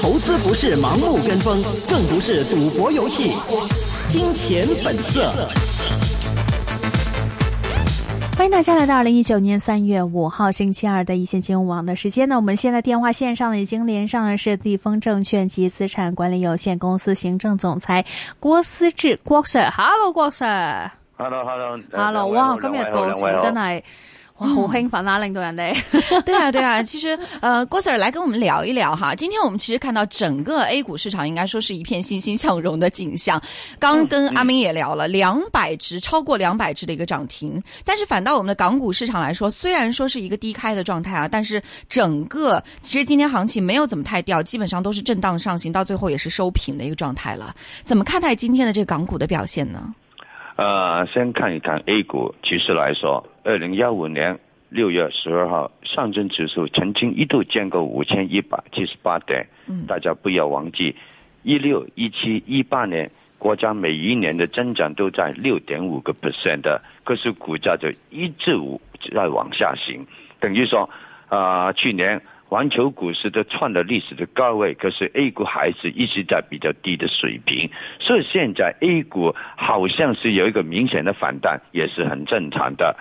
投资不是盲目跟风，更不是赌博游戏。金钱本色。欢迎大家来到二零一九年三月五号星期二的一线金融网的时间呢。我们现在电话线上呢已经连上的是地丰证券及资产管理有限公司行政总裁郭思志郭 Sir。Hello，郭 Sir。Hello，Hello，Hello。哇，今日到时真係。哇，好兴奋啊！令到人哋，对啊，对啊。其实，呃，郭 Sir 来跟我们聊一聊哈。今天我们其实看到整个 A 股市场应该说是一片欣欣向荣的景象。刚跟阿明也聊了两百只，超过两百只的一个涨停。但是反倒我们的港股市场来说，虽然说是一个低开的状态啊，但是整个其实今天行情没有怎么太掉，基本上都是震荡上行，到最后也是收平的一个状态了。怎么看待今天的这个港股的表现呢？呃，先看一看 A 股，其实来说，二零幺五年六月十二号，上证指数曾经一度见过五千一百七十八点。嗯，大家不要忘记，一六、一七、一八年，国家每一年的增长都在六点五个 percent 的，可是股价就一直在往下行，等于说，啊，去年。环球股市都创了历史的高位，可是 A 股还是一直在比较低的水平，所以现在 A 股好像是有一个明显的反弹，也是很正常的。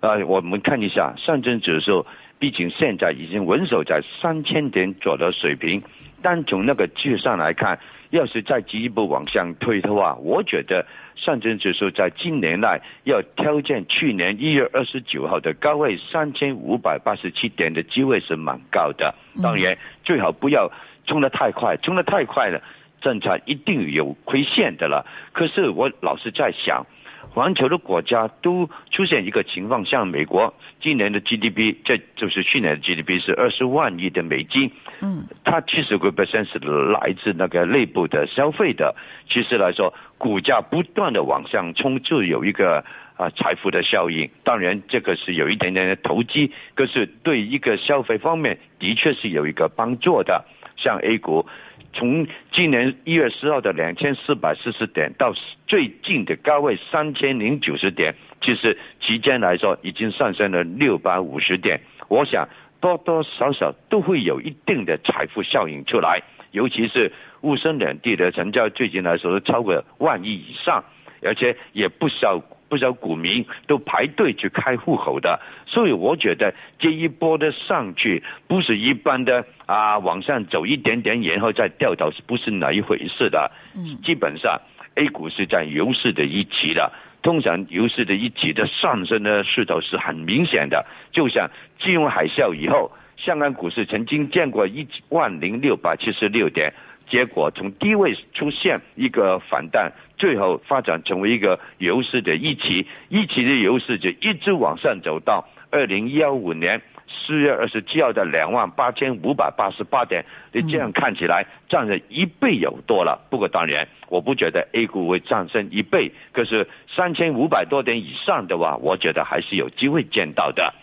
呃，我们看一下上证指数，毕竟现在已经稳守在三千点左右的水平，单从那个技术上来看，要是再进一步往上推的话，我觉得。上证指数在今年内要挑战去年一月二十九号的高位三千五百八十七点的机会是蛮高的。当然，最好不要冲得太快，冲得太快了，政策一定有亏线的了。可是我老是在想。环球的国家都出现一个情况，像美国今年的 GDP，这就是去年的 GDP 是二十万亿的美金，嗯，它七十个 percent 是来自那个内部的消费的。其实来说，股价不断的往上冲，就有一个啊财富的效应。当然，这个是有一点点的投机，可是对一个消费方面的确是有一个帮助的。像 A 股。从今年一月十号的两千四百四十点到最近的高位三千零九十点，其实期间来说已经上升了六百五十点。我想多多少少都会有一定的财富效应出来，尤其是沪深两地的成交最近来说都超过万亿以上，而且也不少。不少股民都排队去开户口的，所以我觉得这一波的上去不是一般的啊，往上走一点点，然后再掉头，是不是那一回事的？嗯，基本上 A 股是在牛市的一期的，通常牛市的一级的上升的势头是很明显的，就像金融海啸以后，香港股市曾经见过一万零六百七十六点。结果从低位出现一个反弹，最后发展成为一个牛市的一期，一期的牛市就一直往上走到二零幺五年四月二十七号的两万八千五百八十八点。你这样看起来涨了一倍有多了。不过当然，我不觉得 A 股会上升一倍，可是三千五百多点以上的话，我觉得还是有机会见到的。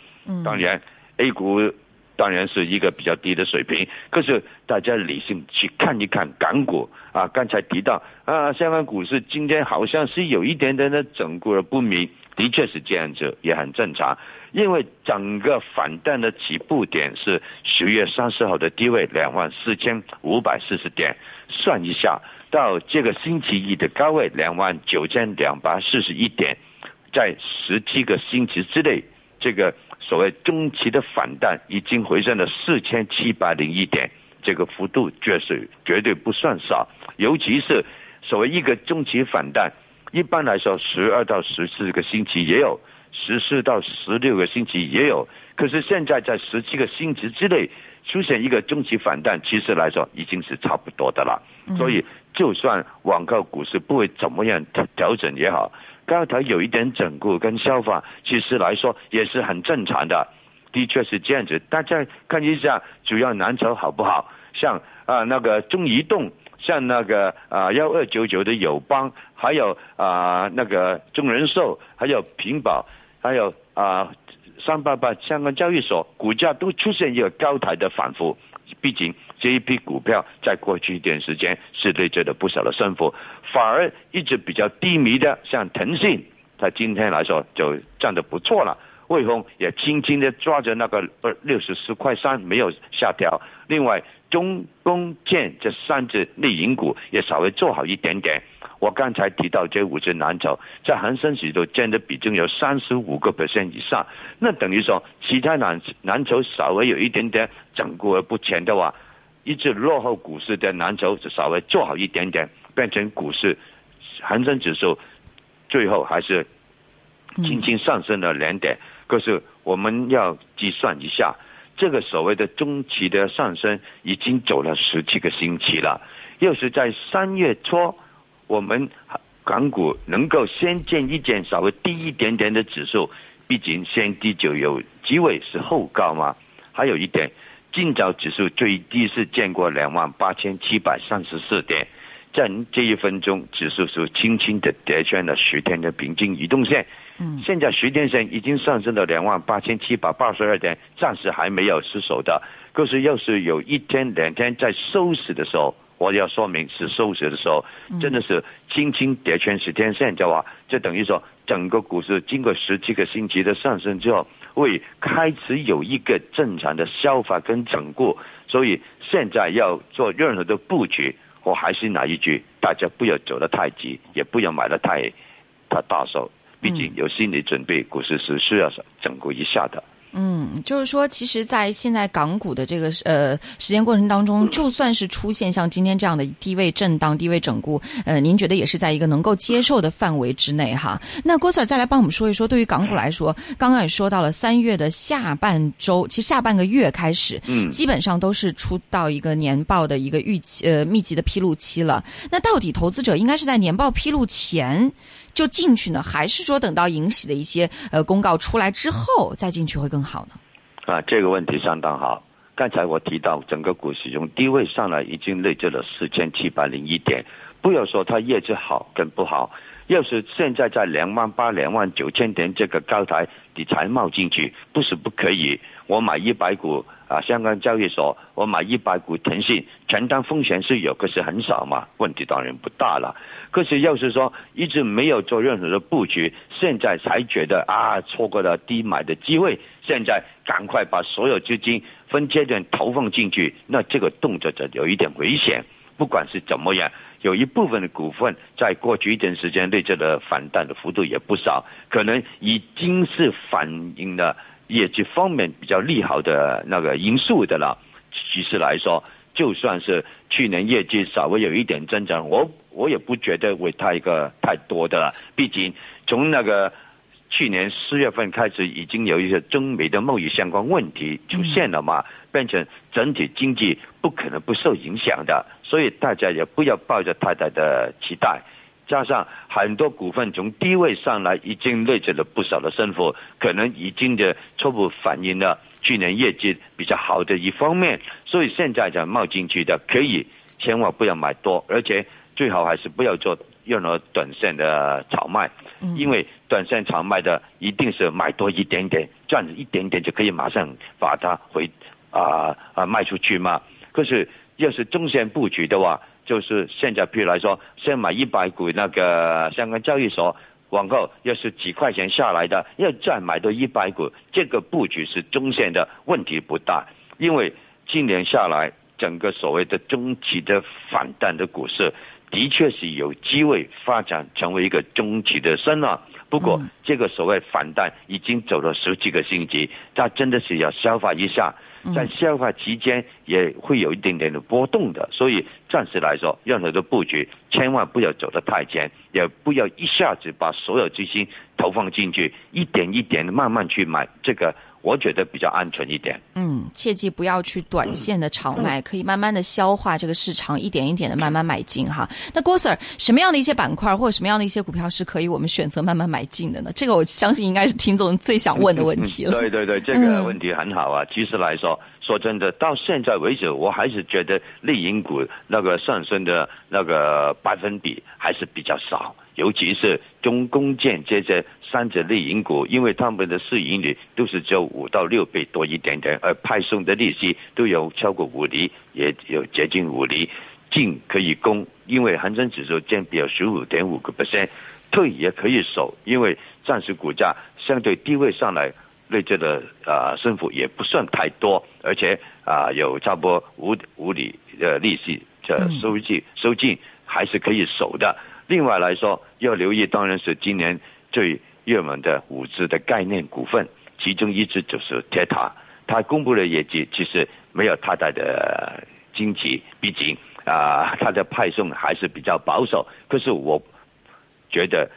当然，A 股。当然是一个比较低的水平，可是大家理性去看一看港股啊，刚才提到啊，香港股市今天好像是有一点点的整固而不明，的确是这样子，也很正常，因为整个反弹的起步点是十月三十号的低位两万四千五百四十点，算一下到这个星期一的高位两万九千两百四十一点，在十七个星期之内，这个。所谓中期的反弹已经回升了四千七百零一点，这个幅度绝是绝对不算少。尤其是所谓一个中期反弹，一般来说十二到十四个星期也有，十四到十六个星期也有。可是现在在十七个星期之内出现一个中期反弹，其实来说已经是差不多的了。所以，就算网购股市不会怎么样调整也好。刚才有一点整固跟消化，其实来说也是很正常的，的确是这样子。大家看一下主要蓝筹好不好？像啊那个中移动，像那个啊幺二九九的友邦，还有啊那个中人寿，还有平保，还有啊三八八香港交易所，股价都出现一个高台的反复。毕竟这一批股票在过去一段时间是累积了不少的升幅，反而一直比较低迷的，像腾讯，在今天来说就涨得不错了。汇丰也轻轻的抓着那个二六十四块三没有下调。另外，中工建这三只内银股也稍微做好一点点。我刚才提到这五只蓝筹，在恒生指数占的比重有三十五个 percent 以上，那等于说其他蓝蓝筹稍微有一点点整固而不前的话，一只落后股市的蓝筹稍微做好一点点，变成股市恒生指数最后还是轻轻上升了两点。可是我们要计算一下，这个所谓的中期的上升已经走了十几个星期了，又是在三月初。我们港股能够先见一见稍微低一点点的指数，毕竟先低就有机会是后高嘛。还有一点，今早指数最低是见过两万八千七百三十四点，在这一分钟指数是轻轻的跌穿了十天的平均移动线。嗯，现在十天线已经上升到两万八千七百八十二点，暂时还没有失守的。可是要是有一天两天在收市的时候。我要说明是收市的时候，真的是轻轻跌穿十天线，的话，就等于说整个股市经过十七个星期的上升之后，会开始有一个正常的消化跟整固。所以现在要做任何的布局，我还是那一句，大家不要走得太急，也不要买得太太大手，毕竟有心理准备，股市是需要整固一下的。嗯，就是说，其实，在现在港股的这个呃时间过程当中，就算是出现像今天这样的低位震荡、低位整固，呃，您觉得也是在一个能够接受的范围之内哈？那郭 Sir 再来帮我们说一说，对于港股来说，刚刚也说到了三月的下半周，其实下半个月开始，嗯，基本上都是出到一个年报的一个预期呃密集的披露期了。那到底投资者应该是在年报披露前？就进去呢，还是说等到引喜的一些呃公告出来之后再进去会更好呢？啊，这个问题相当好。刚才我提到整个股市从低位上来已经累积了四千七百零一点，不要说它业绩好跟不好，要是现在在两万八、两万九千点这个高台你才冒进去，不是不可以。我买一百股。啊，香港交易所，我买一百股腾讯，承担风险是有，可是很少嘛，问题当然不大了。可是要是说一直没有做任何的布局，现在才觉得啊，错过了低买的机会，现在赶快把所有资金分阶段投放进去，那这个动作就有一点危险。不管是怎么样，有一部分的股份在过去一段时间内这个反弹的幅度也不少，可能已经是反映了。业绩方面比较利好的那个因素的了，其实来说，就算是去年业绩稍微有一点增长，我我也不觉得会太一个太多的了。毕竟从那个去年四月份开始，已经有一些中美的贸易相关问题出现了嘛，变成整体经济不可能不受影响的，所以大家也不要抱着太大的期待。加上很多股份从低位上来，已经累积了不少的升幅，可能已经的初步反映了去年业绩比较好的一方面，所以现在就冒进去的可以，千万不要买多，而且最好还是不要做任何短线的炒卖，因为短线炒卖的一定是买多一点点，赚一点点就可以马上把它回啊啊卖出去嘛。可是要是中线布局的话，就是现在，譬如来说，先买一百股那个香港交易所，往后要是几块钱下来的，要再买多一百股，这个布局是中线的问题不大，因为今年下来，整个所谓的中期的反弹的股市，的确是有机会发展成为一个中期的升浪。不过，这个所谓反弹已经走了十几个星期，它真的是要消化一下。在消化期间也会有一点点的波动的，所以暂时来说，任何的布局千万不要走得太前，也不要一下子把所有资金投放进去，一点一点的慢慢去买这个。我觉得比较安全一点。嗯，切记不要去短线的炒卖，可以慢慢的消化这个市场，一点一点的慢慢买进哈。那郭 Sir，什么样的一些板块或者什么样的一些股票是可以我们选择慢慢买进的呢？这个我相信应该是听众最想问的问题了。对对对，这个问题很好啊。其实来说，说真的，到现在为止，我还是觉得内银股那个上升的那个百分比还是比较少。尤其是中工建这些三者类银股，因为他们的市盈率都是只有五到六倍多一点点，而派送的利息都有超过五厘，也有接近五厘，进可以攻，因为恒生指数占比有十五点五个 percent，退也可以守，因为暂时股价相对低位上来，内置的啊升幅也不算太多，而且啊有差不多五五厘的利息这收进收进还是可以守的。另外来说，要留意当然是今年最热门的五只的概念股份，其中一只就是铁塔，它公布的业绩其实没有太大的惊奇，毕竟啊 它的派送还是比较保守。可是我觉得。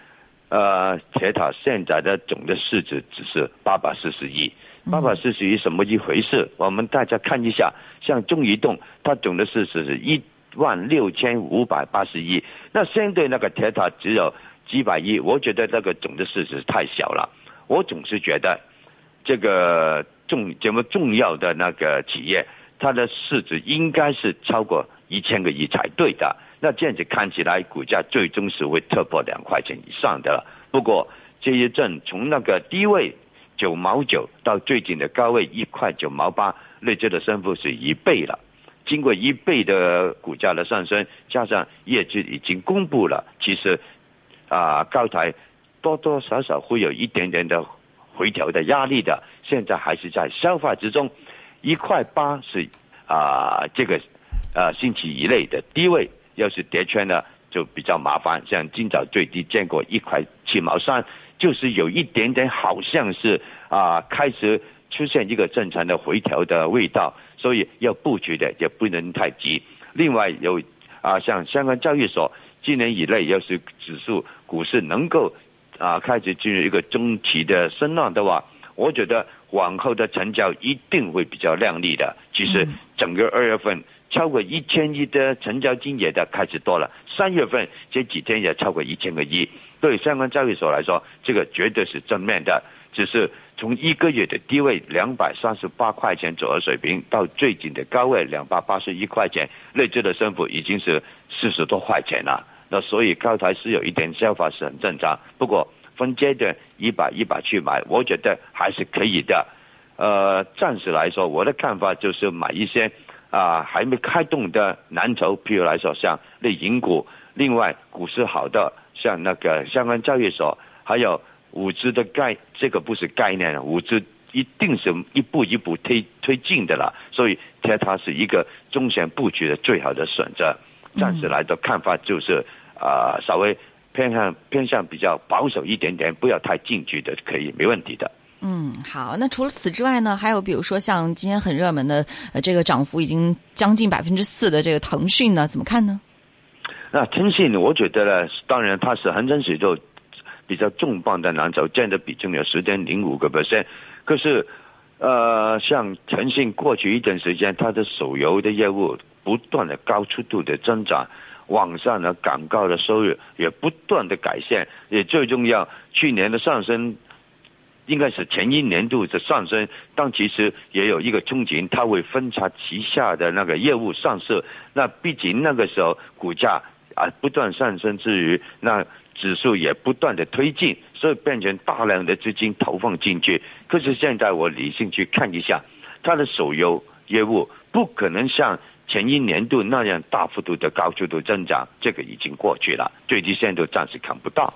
呃，铁塔现在的总的市值只是八百四十亿，八百四十亿什么一回事？我们大家看一下，像中移动，它总的市值是一万六千五百八十亿，那相对那个铁塔只有几百亿，我觉得这个总的市值太小了。我总是觉得，这个重这么重要的那个企业，它的市值应该是超过一千个亿才对的。那这样子看起来，股价最终是会突破两块钱以上的了。不过这一阵从那个低位九毛九到最近的高位一块九毛八，累计的升幅是一倍了。经过一倍的股价的上升，加上业绩已经公布了，其实啊高台多多少少会有一点点的回调的压力的。现在还是在消化之中，一块八是啊这个啊星期一类的低位。要是跌穿呢，就比较麻烦。像今早最低见过一块七毛三，就是有一点点好像是啊开始出现一个正常的回调的味道，所以要布局的也不能太急。另外有啊，像香港交易所今年以内要是指数股市能够啊开始进入一个中期的升浪的话，我觉得往后的成交一定会比较靓丽的。其实整个二月份。超过一千亿的成交金额的开始多了，三月份这几天也超过一千个亿。对相关交易所来说，这个绝对是正面的。只是从一个月的低位两百三十八块钱左右水平，到最近的高位两百八十一块钱，累计的升幅已经是四十多块钱了。那所以高台是有一点消化是很正常。不过分阶段一把一把去买，我觉得还是可以的。呃，暂时来说，我的看法就是买一些。啊，还没开动的蓝筹，譬如来说像类银股，另外股市好的像那个相关交易所，还有五 G 的概，这个不是概念，五 G 一定是一步一步推推进的了，所以它它是一个中线布局的最好的选择。暂时来的看法就是啊，稍微偏向偏向比较保守一点点，不要太进取的，可以没问题的。嗯，好。那除了此之外呢，还有比如说像今天很热门的，呃，这个涨幅已经将近百分之四的这个腾讯呢，怎么看呢？那腾讯，我觉得呢，当然它是恒生指数比较重磅的蓝筹，占的比重有十点零五个 percent。可是，呃，像腾讯过去一段时间，它的手游的业务不断的高速度的增长，网上的广告的收入也不断的改善，也最重要，去年的上升。应该是前一年度的上升，但其实也有一个憧憬，它会分拆旗下的那个业务上市。那毕竟那个时候股价啊不断上升之余，那指数也不断的推进，所以变成大量的资金投放进去。可是现在我理性去看一下，它的手游业务不可能像前一年度那样大幅度的高速度增长，这个已经过去了，最低限度暂时看不到。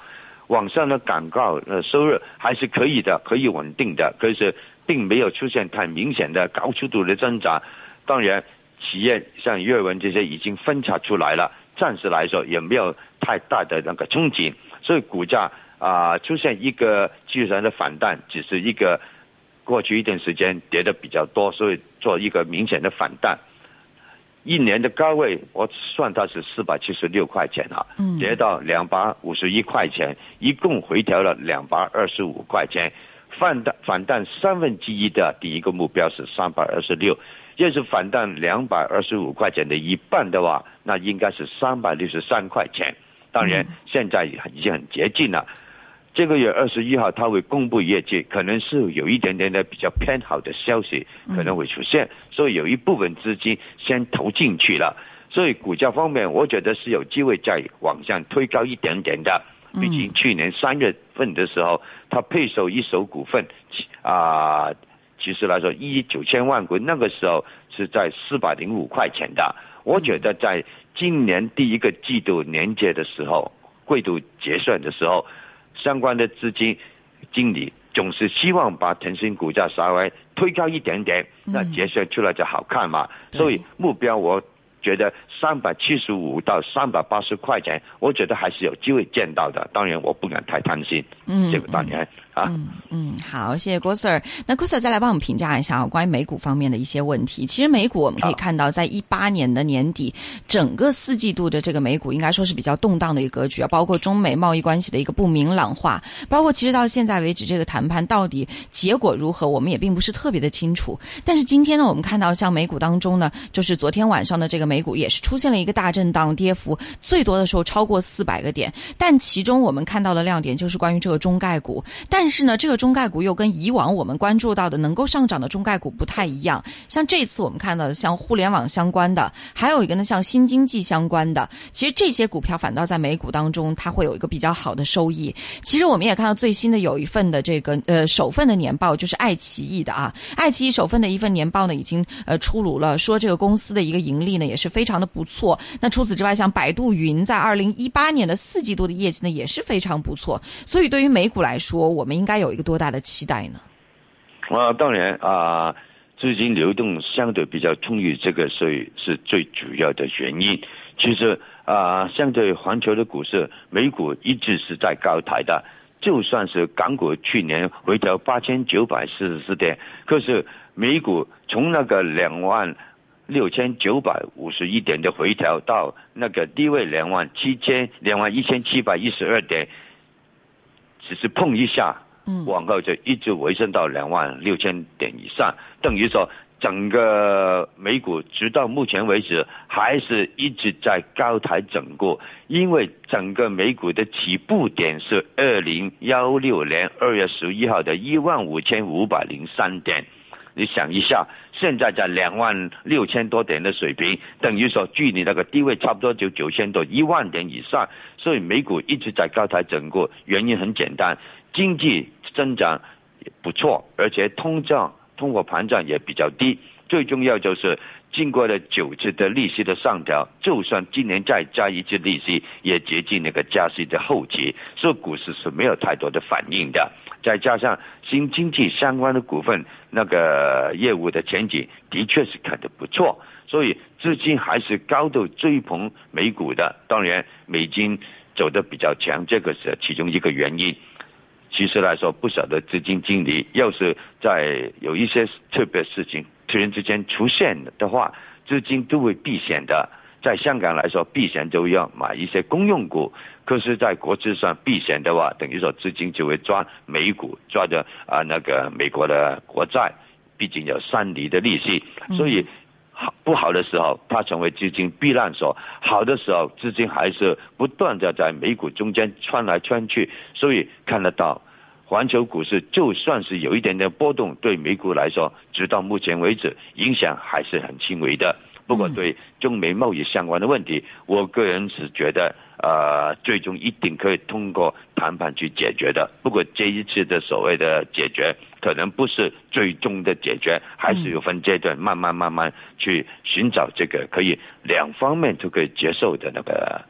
网上的广告呃收入还是可以的，可以稳定的，可是并没有出现太明显的高速度的增长。当然，企业像阅文这些已经分拆出来了，暂时来说也没有太大的那个憧憬，所以股价啊出现一个技术上的反弹，只是一个过去一段时间跌的比较多，所以做一个明显的反弹。一年的高位，我算它是四百七十六块钱啊，跌到两百五十一块钱，一共回调了两百二十五块钱，反弹反弹三分之一的第一个目标是三百二十六，要是反弹两百二十五块钱的一半的话，那应该是三百六十三块钱。当然，现在已经很接近了。这个月二十一号他会公布业绩，可能是有一点点的比较偏好的消息可能会出现，所以有一部分资金先投进去了，所以股价方面我觉得是有机会再往上推高一点点的。毕竟去年三月份的时候，他配售一手股份，啊，其实来说一亿九千万股，那个时候是在四百零五块钱的。我觉得在今年第一个季度年结的时候，季度结算的时候。相关的资金经理总是希望把腾讯股价稍微推高一点点，那结算出来就好看嘛。所以目标我。觉得三百七十五到三百八十块钱，我觉得还是有机会见到的。当然，我不敢太贪心。嗯，这个当然嗯嗯，好，谢谢郭 Sir。那郭 Sir 再来帮我们评价一下啊关于美股方面的一些问题。其实美股我们可以看到，在一八年的年底，整个四季度的这个美股应该说是比较动荡的一个格局啊，包括中美贸易关系的一个不明朗化，包括其实到现在为止，这个谈判到底结果如何，我们也并不是特别的清楚。但是今天呢，我们看到像美股当中呢，就是昨天晚上的这个。美股也是出现了一个大震荡，跌幅最多的时候超过四百个点。但其中我们看到的亮点就是关于这个中概股。但但是呢，这个中概股又跟以往我们关注到的能够上涨的中概股不太一样。像这次我们看到的，像互联网相关的，还有一个呢，像新经济相关的，其实这些股票反倒在美股当中它会有一个比较好的收益。其实我们也看到最新的有一份的这个呃首份的年报，就是爱奇艺的啊，爱奇艺首份的一份年报呢已经呃出炉了，说这个公司的一个盈利呢也。是非常的不错。那除此之外，像百度云在二零一八年的四季度的业绩呢，也是非常不错。所以对于美股来说，我们应该有一个多大的期待呢？啊，当然啊，资金流动相对比较充裕，这个是是最主要的原因。其实啊，相对环球的股市，美股一直是在高台的。就算是港股去年回调八千九百四十四点，可是美股从那个两万。六千九百五十一点的回调到那个低位两万七千两万一千七百一十二点，只是碰一下，嗯，往后就一直回升到两万六千点以上，等于说整个美股直到目前为止还是一直在高台整固，因为整个美股的起步点是二零幺六年二月十一号的一万五千五百零三点。你想一下，现在在两万六千多点的水平，等于说距离那个低位差不多就九千多一万点以上，所以美股一直在高台整固。原因很简单，经济增长不错，而且通胀、通货膨胀也比较低。最重要就是经过了九次的利息的上调，就算今年再加一次利息，也接近那个加息的后期，所以股市是没有太多的反应的。再加上新经济相关的股份，那个业务的前景的确是看得不错，所以资金还是高度追捧美股的。当然，美金走的比较强，这个是其中一个原因。其实来说，不少的资金经理要是在有一些特别事情突然之间出现的话，资金都会避险的。在香港来说，避险就要买一些公用股。可是，在国际上避险的话，等于说资金就会抓美股，抓着啊那个美国的国债，毕竟有三厘的利息，所以好不好的时候，它成为资金避难所；好的时候，资金还是不断的在美股中间穿来穿去。所以看得到，环球股市就算是有一点点波动，对美股来说，直到目前为止，影响还是很轻微的。不过，对中美贸易相关的问题，我个人是觉得。呃，最终一定可以通过谈判去解决的。不过这一次的所谓的解决，可能不是最终的解决，还是有分阶段，慢慢慢慢去寻找这个可以两方面都可以接受的那个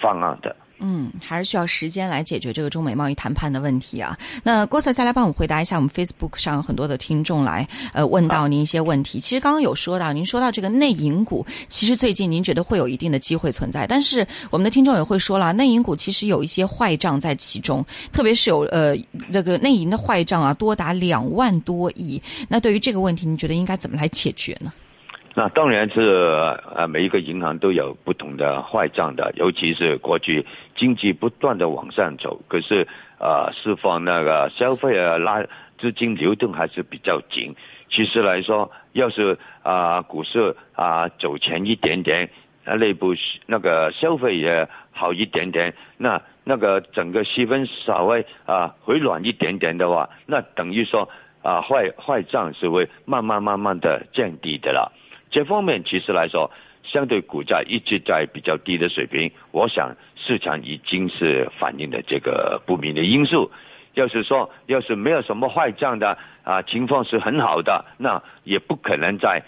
方案的。嗯，还是需要时间来解决这个中美贸易谈判的问题啊。那郭 Sir 再来帮我们回答一下，我们 Facebook 上有很多的听众来呃问到您一些问题。其实刚刚有说到，您说到这个内银股，其实最近您觉得会有一定的机会存在，但是我们的听众也会说了，内银股其实有一些坏账在其中，特别是有呃这个内银的坏账啊，多达两万多亿。那对于这个问题，您觉得应该怎么来解决呢？那当然是呃，每一个银行都有不同的坏账的，尤其是过去经济不断的往上走，可是呃，释放那个消费啊，拉资金流动还是比较紧。其实来说，要是啊股市啊走前一点点，啊内部那个消费也好一点点，那那个整个气氛稍微啊回暖一点点的话，那等于说啊坏坏账是会慢慢慢慢的降低的了。这方面其实来说，相对股价一直在比较低的水平，我想市场已经是反映了这个不明的因素。要是说要是没有什么坏账的啊，情况是很好的，那也不可能在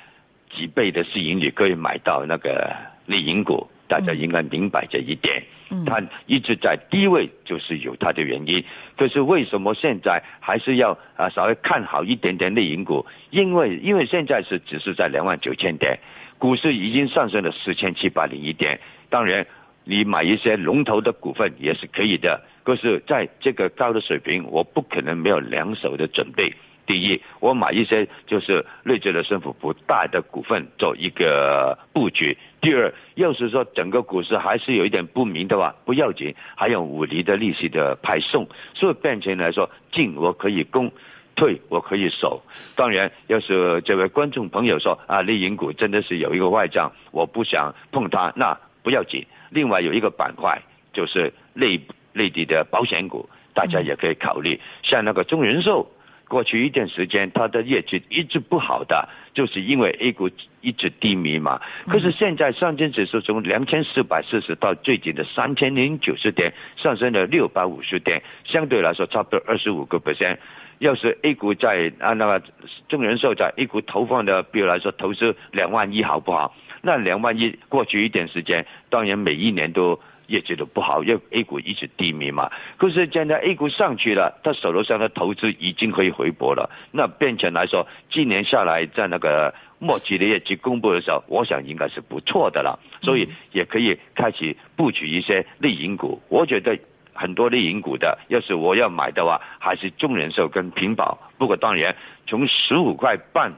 几倍的市盈率可以买到那个利盈股。大家应该明白这一点。它一直在低位，就是有它的原因。可是为什么现在还是要啊稍微看好一点点内银股？因为因为现在是只是在两万九千点，股市已经上升了四千七百零一点。当然，你买一些龙头的股份也是可以的。可是在这个高的水平，我不可能没有两手的准备。第一，我买一些就是累积的升幅不大的股份做一个布局。第二，要是说整个股市还是有一点不明的话，不要紧，还有五厘的利息的派送。所以变成来说，进我可以攻，退我可以守。当然，要是这位观众朋友说啊，内银股真的是有一个外账，我不想碰它，那不要紧。另外有一个板块就是内内地的保险股，大家也可以考虑，像那个中人寿。过去一段时间，它的业绩一直不好的，就是因为 A 股一直低迷嘛。可是现在上证指数从两千四百四十到最近的三千零九十点，上升了六百五十点，相对来说差不多二十五个 percent。要是 A 股在啊那个中人寿在 A 股投放的，比如来说投资两万亿好不好？那两万亿过去一点时间，当然每一年都。业绩都不好，因为 A 股一直低迷嘛。可是现在 A 股上去了，他手头上的投资已经可以回拨了。那变成来说，今年下来在那个末期的业绩公布的时候，我想应该是不错的了。所以也可以开始布局一些内银股。我觉得很多内银股的，要是我要买的话，还是中人寿跟平保。不过当然，从十五块半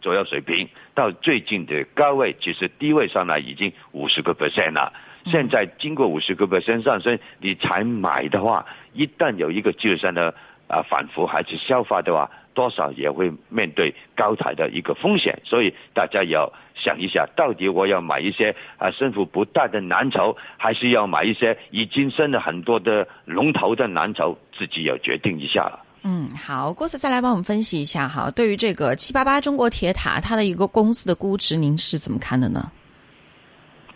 左右水平到最近的高位，其实低位上来已经五十个 percent 了。现在经过五十个 percent 上升，你才买的话，一旦有一个技术上的啊反复还是消化的话，多少也会面对高台的一个风险。所以大家要想一下，到底我要买一些啊升幅不大的蓝筹，还是要买一些已经升了很多的龙头的蓝筹，自己要决定一下了。嗯，好，郭 Sir 再来帮我们分析一下哈，对于这个七八八中国铁塔，它的一个公司的估值，您是怎么看的呢？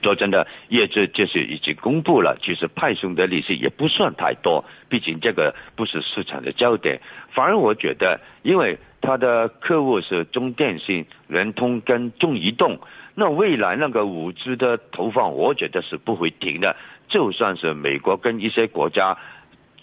说真的，业绩就是已经公布了，其实派送的利息也不算太多，毕竟这个不是市场的焦点。反而我觉得，因为它的客户是中电信、联通跟中移动，那未来那个五 G 的投放，我觉得是不会停的。就算是美国跟一些国家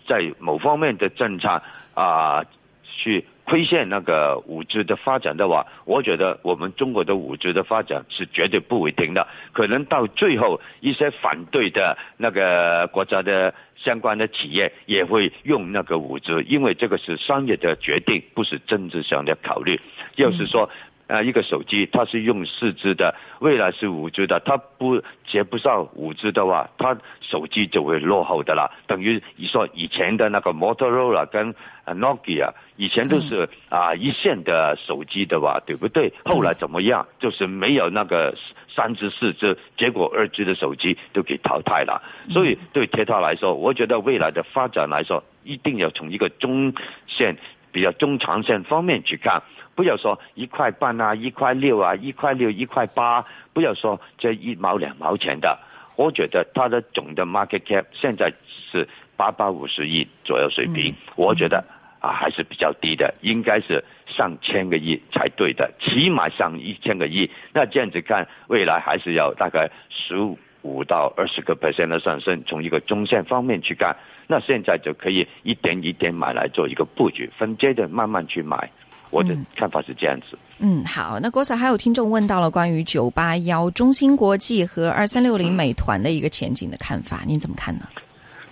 在某方面的政策啊，去。亏欠那个五 G 的发展的话，我觉得我们中国的五 G 的发展是绝对不会停的。可能到最后，一些反对的那个国家的相关的企业也会用那个五 G，因为这个是商业的决定，不是政治上的考虑。要是说。啊，一个手机它是用四 G 的，未来是五 G 的，它不接不上五 G 的话，它手机就会落后的啦。等于你说以前的那个 Motorola 跟 Nokia，以前都是啊一线的手机的吧，对不对？后来怎么样？就是没有那个三 G 四 G，结果二 G 的手机都给淘汰了。所以对铁塔来说，我觉得未来的发展来说，一定要从一个中线、比较中长线方面去看。不要说一块半啊，一块六啊，一块六一块八，不要说这一毛两毛钱的。我觉得它的总的 market cap 现在是八百五十亿左右水平，我觉得啊还是比较低的，应该是上千个亿才对的，起码上一千个亿。那这样子看，未来还是要大概十五到二十个 percent 的上升。从一个中线方面去看，那现在就可以一点一点买来做一个布局，分阶段慢慢去买。我的看法是这样子。嗯，好，那郭 Sir 还有听众问到了关于九八幺中芯国际和二三六零美团的一个前景的看法，您怎么看呢？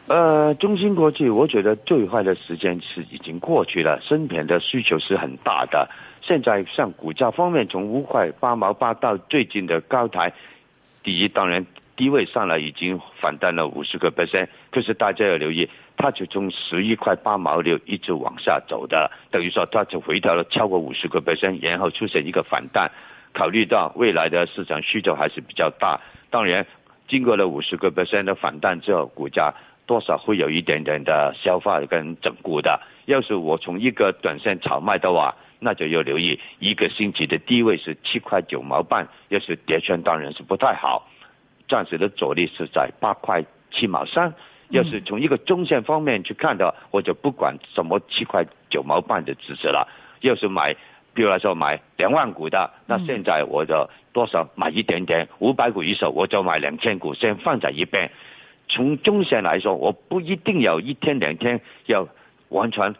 呃，中芯国际，我觉得最坏的时间是已经过去了，生片的需求是很大的。现在像股价方面，从五块八毛八到最近的高台，第一当然低位上来已经反弹了五十个 percent，可是大家要留意。它就从十一块八毛六一直往下走的，等于说它就回调了超过五十个 percent，然后出现一个反弹。考虑到未来的市场需求还是比较大，当然经过了五十个 percent 的反弹之后，股价多少会有一点点的消化跟整固的。要是我从一个短线炒卖的话，那就要留意一个星期的低位是七块九毛半，要是跌穿当然是不太好。暂时的阻力是在八块七毛三。要是从一个中线方面去看的，我就不管什么七块九毛半的支持了。要是买，比如来说买两万股的，那现在我就多少买一点点，五百股一手，我就买两千股，先放在一边。从中线来说，我不一定要一天两天要完全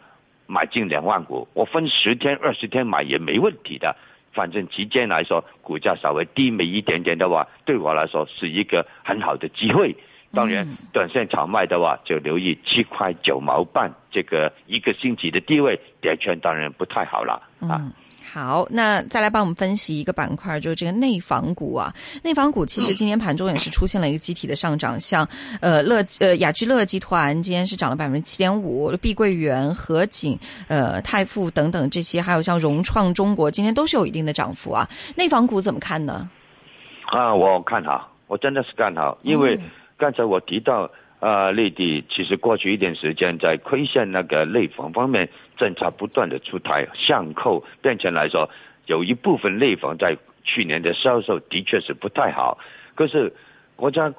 买进两万股，我分十天、二十天买也没问题的。反正期间来说，股价稍微低迷一点点的话，对我来说是一个很好的机会。当然，短线炒卖的话，就留意七块九毛半这个一个星期的低位，跌圈当然不太好了啊。好，那再来帮我们分析一个板块，就是这个内房股啊。内房股其实今天盘中也是出现了一个集体的上涨，像呃乐呃雅居乐集团今天是涨了百分之七点五，碧桂园、和景、呃泰富等等这些，还有像融创中国今天都是有一定的涨幅啊。内房股怎么看呢？啊，我看好，我真的是看好，因为刚才我提到。啊，内地其实过去一段时间在亏欠那个内房方面，政策不断的出台限购，变成来说，有一部分内房在去年的销售的确是不太好。可是国家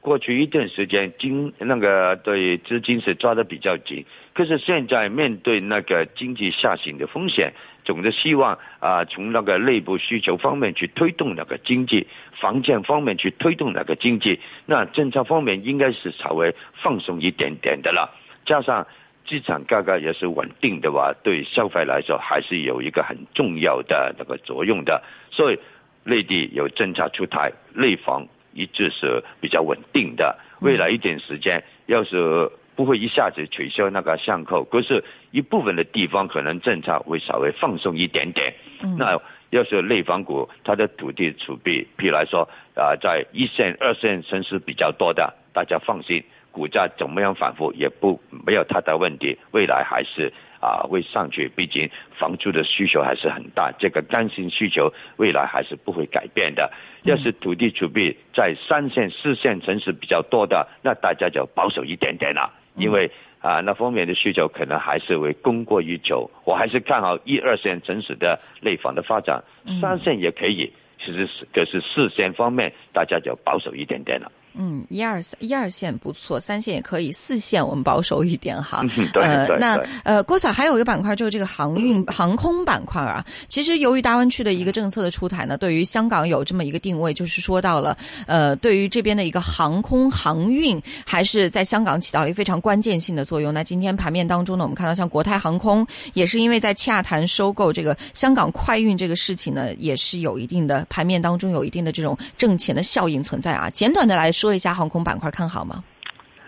过去一段时间经那个对资金是抓的比较紧，可是现在面对那个经济下行的风险。总的希望啊，从那个内部需求方面去推动那个经济，房建方面去推动那个经济。那政策方面应该是稍微放松一点点的了。加上资产价格也是稳定的话，对消费来说还是有一个很重要的那个作用的。所以内地有政策出台，内房一直是比较稳定的。未来一点时间，要是。不会一下子取消那个限购，可是一部分的地方可能政策会稍微放松一点点。那要是内房股，它的土地储备，譬如来说啊，在一线、二线城市比较多的，大家放心，股价怎么样反复也不没有太大问题，未来还是啊会上去。毕竟房租的需求还是很大，这个刚性需求未来还是不会改变的。要是土地储备在三线、四线城市比较多的，那大家就保守一点点了。因为啊，那方面的需求可能还是会供过于求，我还是看好一二线城市的内房的发展，三线也可以，其实是可是四线方面大家就保守一点点了。嗯，一二三一二线不错，三线也可以，四线我们保守一点哈。呃，那呃，郭嫂还有一个板块就是这个航运航空板块啊。其实由于大湾区的一个政策的出台呢，对于香港有这么一个定位，就是说到了呃，对于这边的一个航空航运，还是在香港起到了一个非常关键性的作用。那今天盘面当中呢，我们看到像国泰航空也是因为在洽谈收购这个香港快运这个事情呢，也是有一定的盘面当中有一定的这种挣钱的效应存在啊。简短的来说。说一下航空板块看好吗？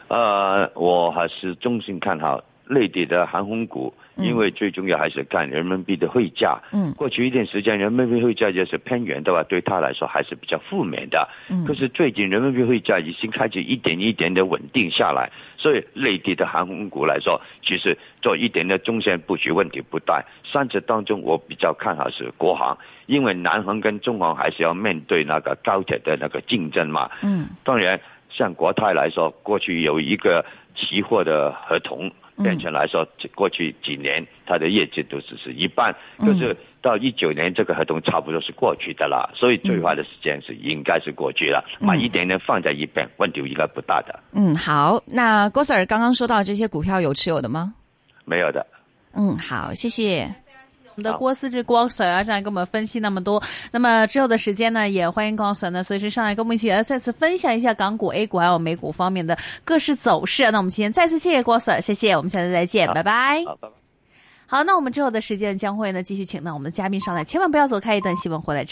呃，我还是衷心看好内地的航空股，因为最重要还是看人民币的汇价。嗯，过去一段时间人民币汇价就是偏远的话，对他来说还是比较负面的。嗯，可是最近人民币汇价已经开始一点一点的稳定下来，所以内地的航空股来说，其实做一点的中线布局问题不大。三者当中，我比较看好是国航。因为南航跟中航还是要面对那个高铁的那个竞争嘛。嗯。当然，像国泰来说，过去有一个期货的合同，变成来说，过去几年它的业绩都只是一半。可是到一九年，这个合同差不多是过去的了，所以最坏的时间是应该是过去了。把一点点放在一边，问题应该不大的。嗯，好。那郭 Sir 刚刚说到这些股票有持有的吗？没有的。嗯，好，谢谢。我们的郭思志郭 Sir 啊，上来跟我们分析那么多。那么之后的时间呢，也欢迎郭 Sir 呢随时上来跟我们一起来再次分享一下港股、A 股还有美股方面的各式走势。那我们今天再次谢谢郭 Sir，谢谢，我们下次再见，拜拜。好，拜拜。好，那我们之后的时间将会呢继续请到我们的嘉宾上来，千万不要走开，一段新闻回来之